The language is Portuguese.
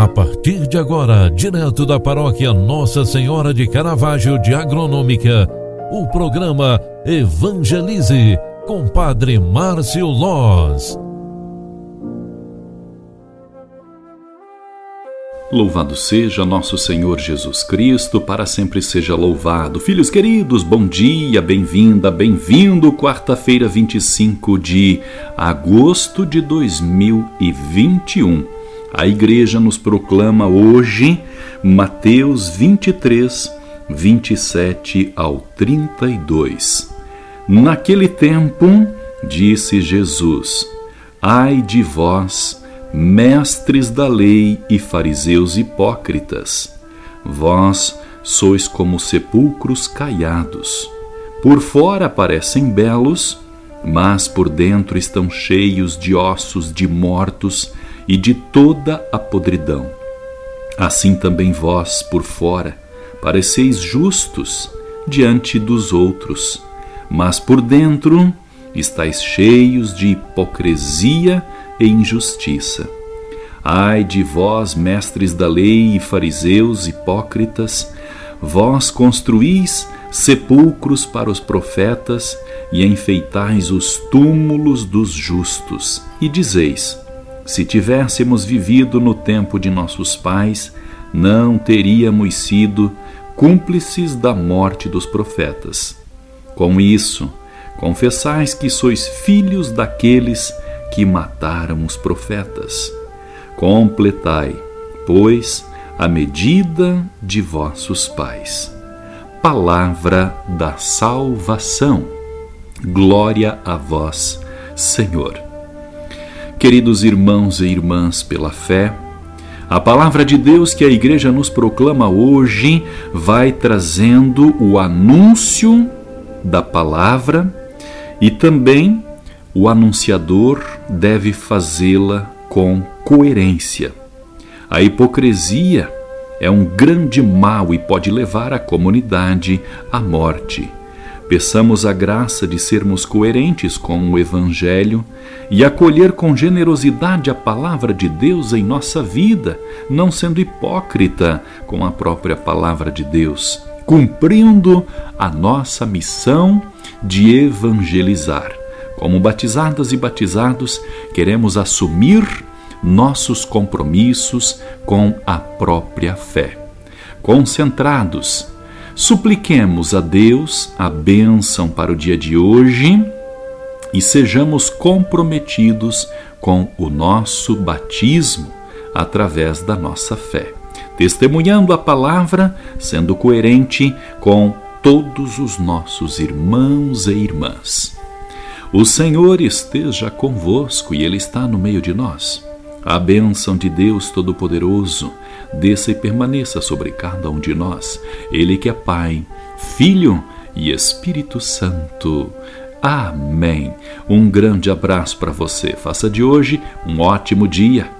A partir de agora, direto da paróquia Nossa Senhora de Caravaggio de Agronômica, o programa Evangelize com Padre Márcio Loz. Louvado seja nosso Senhor Jesus Cristo, para sempre seja louvado. Filhos queridos, bom dia, bem-vinda, bem-vindo. Quarta-feira, 25 de agosto de 2021. A igreja nos proclama hoje Mateus 23, 27 ao 32. Naquele tempo, disse Jesus: Ai de vós, mestres da lei e fariseus hipócritas, vós sois como sepulcros caiados. Por fora parecem belos, mas por dentro estão cheios de ossos de mortos e de toda a podridão. Assim também vós, por fora, pareceis justos diante dos outros, mas por dentro estáis cheios de hipocrisia e injustiça. Ai de vós, mestres da lei e fariseus hipócritas, vós construís sepulcros para os profetas e enfeitais os túmulos dos justos, e dizeis: Se tivéssemos vivido no tempo de nossos pais, não teríamos sido cúmplices da morte dos profetas. Com isso, confessais que sois filhos daqueles que mataram os profetas. Completai, pois, a medida de vossos pais. Palavra da salvação. Glória a vós, Senhor. Queridos irmãos e irmãs, pela fé, a palavra de Deus que a igreja nos proclama hoje vai trazendo o anúncio da palavra e também o anunciador deve fazê-la com coerência. A hipocrisia é um grande mal e pode levar a comunidade à morte. Peçamos a graça de sermos coerentes com o Evangelho e acolher com generosidade a palavra de Deus em nossa vida, não sendo hipócrita com a própria palavra de Deus, cumprindo a nossa missão de evangelizar. Como batizadas e batizados, queremos assumir nossos compromissos com a própria fé. Concentrados, supliquemos a Deus a bênção para o dia de hoje e sejamos comprometidos com o nosso batismo através da nossa fé, testemunhando a palavra, sendo coerente com todos os nossos irmãos e irmãs. O Senhor esteja convosco e Ele está no meio de nós. A bênção de Deus Todo-Poderoso desça e permaneça sobre cada um de nós. Ele que é Pai, Filho e Espírito Santo. Amém. Um grande abraço para você. Faça de hoje um ótimo dia.